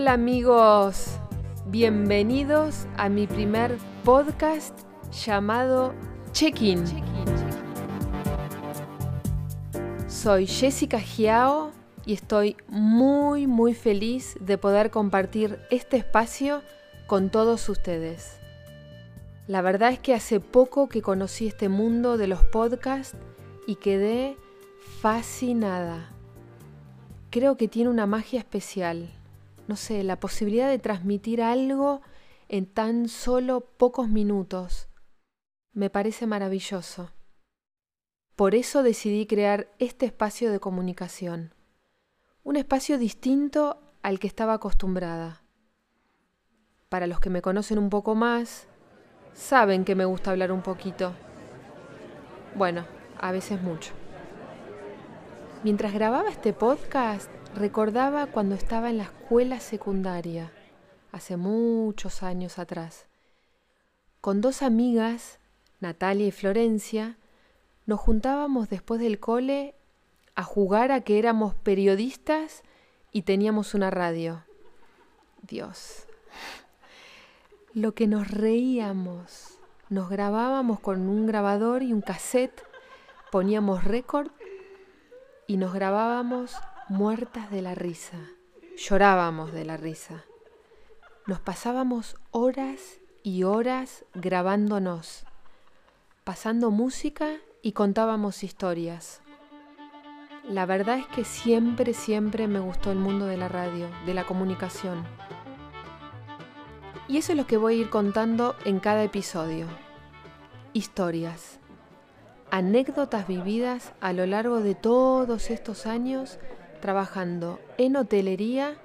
Hola amigos, bienvenidos a mi primer podcast llamado Check-in. Soy Jessica Giao y estoy muy muy feliz de poder compartir este espacio con todos ustedes. La verdad es que hace poco que conocí este mundo de los podcasts y quedé fascinada. Creo que tiene una magia especial no sé, la posibilidad de transmitir algo en tan solo pocos minutos. Me parece maravilloso. Por eso decidí crear este espacio de comunicación, un espacio distinto al que estaba acostumbrada. Para los que me conocen un poco más, saben que me gusta hablar un poquito. Bueno, a veces mucho. Mientras grababa este podcast, Recordaba cuando estaba en la escuela secundaria, hace muchos años atrás. Con dos amigas, Natalia y Florencia, nos juntábamos después del cole a jugar a que éramos periodistas y teníamos una radio. Dios, lo que nos reíamos. Nos grabábamos con un grabador y un cassette, poníamos récord y nos grabábamos muertas de la risa. Llorábamos de la risa. Nos pasábamos horas y horas grabándonos, pasando música y contábamos historias. La verdad es que siempre, siempre me gustó el mundo de la radio, de la comunicación. Y eso es lo que voy a ir contando en cada episodio. Historias. Anécdotas vividas a lo largo de todos estos años trabajando en hotelería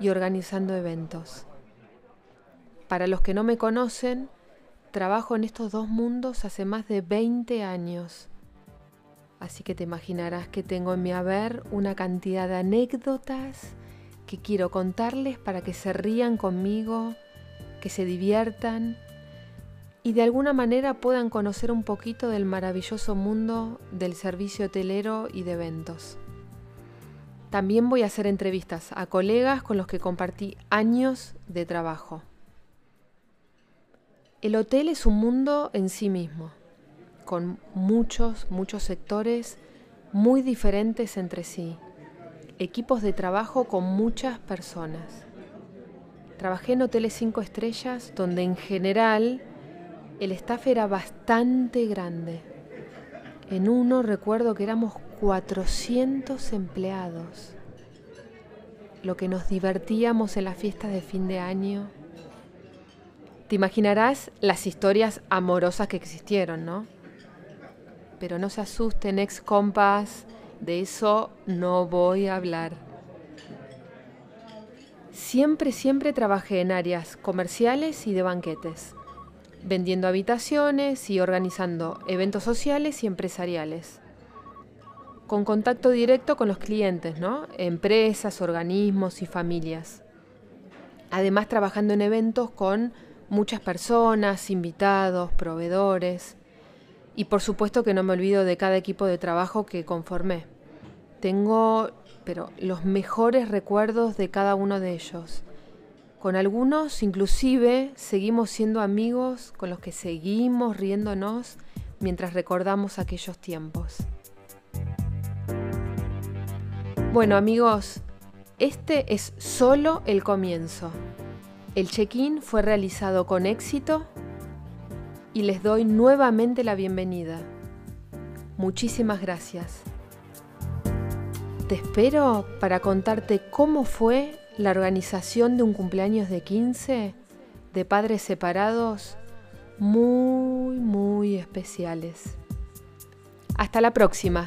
y organizando eventos. Para los que no me conocen, trabajo en estos dos mundos hace más de 20 años. Así que te imaginarás que tengo en mi haber una cantidad de anécdotas que quiero contarles para que se rían conmigo, que se diviertan y de alguna manera puedan conocer un poquito del maravilloso mundo del servicio hotelero y de eventos. También voy a hacer entrevistas a colegas con los que compartí años de trabajo. El hotel es un mundo en sí mismo, con muchos, muchos sectores muy diferentes entre sí, equipos de trabajo con muchas personas. Trabajé en hoteles cinco estrellas donde en general el staff era bastante grande. En uno recuerdo que éramos 400 empleados. Lo que nos divertíamos en las fiestas de fin de año. Te imaginarás las historias amorosas que existieron, ¿no? Pero no se asusten, ex compas, de eso no voy a hablar. Siempre, siempre trabajé en áreas comerciales y de banquetes, vendiendo habitaciones y organizando eventos sociales y empresariales con contacto directo con los clientes, ¿no? Empresas, organismos y familias. Además, trabajando en eventos con muchas personas, invitados, proveedores. Y por supuesto que no me olvido de cada equipo de trabajo que conformé. Tengo, pero los mejores recuerdos de cada uno de ellos. Con algunos, inclusive, seguimos siendo amigos con los que seguimos riéndonos mientras recordamos aquellos tiempos. Bueno amigos, este es solo el comienzo. El check-in fue realizado con éxito y les doy nuevamente la bienvenida. Muchísimas gracias. Te espero para contarte cómo fue la organización de un cumpleaños de 15 de padres separados muy, muy especiales. Hasta la próxima.